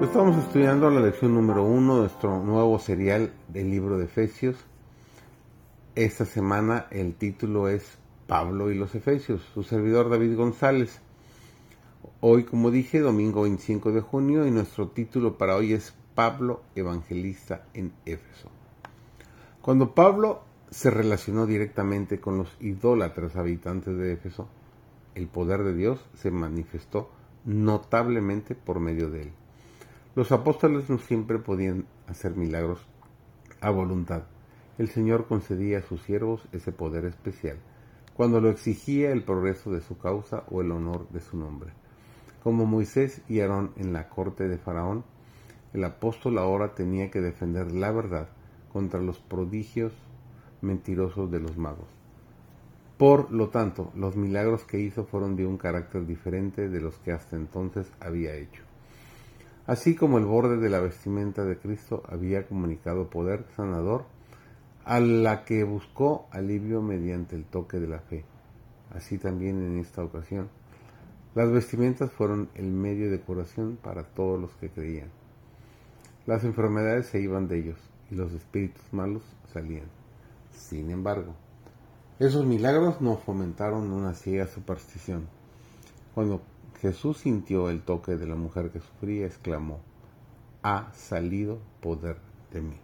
Estamos estudiando la lección número uno de nuestro nuevo serial del libro de Efesios. Esta semana el título es Pablo y los Efesios, su servidor David González. Hoy, como dije, domingo 25 de junio y nuestro título para hoy es Pablo Evangelista en Éfeso. Cuando Pablo se relacionó directamente con los idólatras habitantes de Éfeso, el poder de Dios se manifestó notablemente por medio de él. Los apóstoles no siempre podían hacer milagros a voluntad. El Señor concedía a sus siervos ese poder especial, cuando lo exigía el progreso de su causa o el honor de su nombre. Como Moisés y Aarón en la corte de Faraón, el apóstol ahora tenía que defender la verdad contra los prodigios mentirosos de los magos. Por lo tanto, los milagros que hizo fueron de un carácter diferente de los que hasta entonces había hecho. Así como el borde de la vestimenta de Cristo había comunicado poder sanador a la que buscó alivio mediante el toque de la fe. Así también en esta ocasión. Las vestimentas fueron el medio de curación para todos los que creían. Las enfermedades se iban de ellos y los espíritus malos salían. Sin embargo, esos milagros no fomentaron una ciega superstición. Cuando Jesús sintió el toque de la mujer que sufría, exclamó, ha salido poder de mí.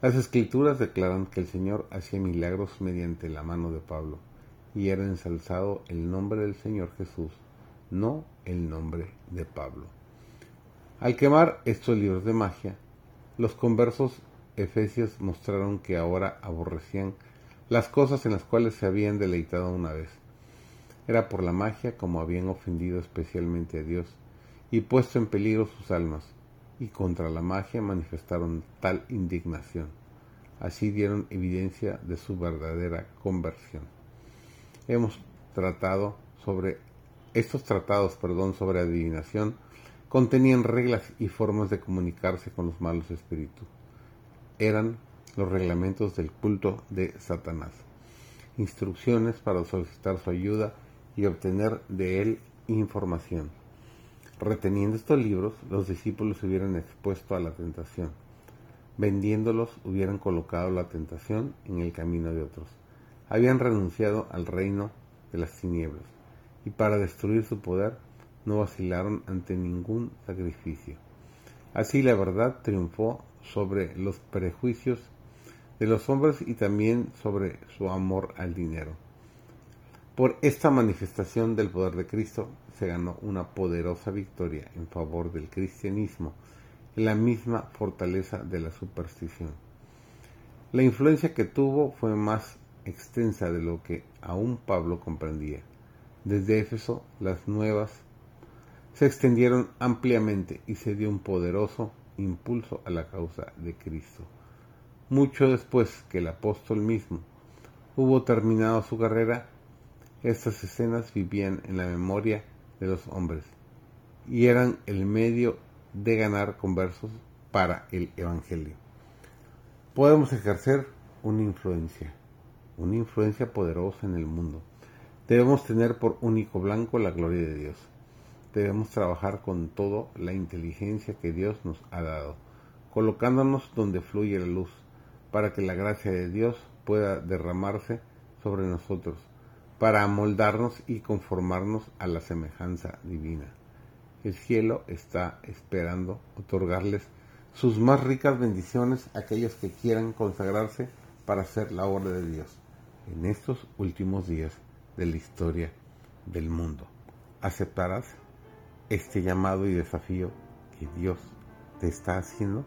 Las escrituras declaran que el Señor hacía milagros mediante la mano de Pablo, y era ensalzado el nombre del Señor Jesús, no el nombre de Pablo. Al quemar estos libros de magia, los conversos efesios mostraron que ahora aborrecían las cosas en las cuales se habían deleitado una vez era por la magia como habían ofendido especialmente a Dios y puesto en peligro sus almas, y contra la magia manifestaron tal indignación. Así dieron evidencia de su verdadera conversión. Hemos tratado sobre estos tratados, perdón, sobre adivinación contenían reglas y formas de comunicarse con los malos espíritus. Eran los reglamentos del culto de Satanás, instrucciones para solicitar su ayuda y obtener de él información. Reteniendo estos libros, los discípulos hubieran expuesto a la tentación. Vendiéndolos, hubieran colocado la tentación en el camino de otros. Habían renunciado al reino de las tinieblas, y para destruir su poder no vacilaron ante ningún sacrificio. Así la verdad triunfó sobre los prejuicios de los hombres y también sobre su amor al dinero. Por esta manifestación del poder de Cristo se ganó una poderosa victoria en favor del cristianismo, la misma fortaleza de la superstición. La influencia que tuvo fue más extensa de lo que aún Pablo comprendía. Desde Éfeso las nuevas se extendieron ampliamente y se dio un poderoso impulso a la causa de Cristo. Mucho después que el apóstol mismo hubo terminado su carrera, estas escenas vivían en la memoria de los hombres y eran el medio de ganar conversos para el Evangelio. Podemos ejercer una influencia, una influencia poderosa en el mundo. Debemos tener por único blanco la gloria de Dios. Debemos trabajar con toda la inteligencia que Dios nos ha dado, colocándonos donde fluye la luz, para que la gracia de Dios pueda derramarse sobre nosotros para amoldarnos y conformarnos a la semejanza divina. El cielo está esperando otorgarles sus más ricas bendiciones a aquellos que quieran consagrarse para hacer la obra de Dios en estos últimos días de la historia del mundo. ¿Aceptarás este llamado y desafío que Dios te está haciendo?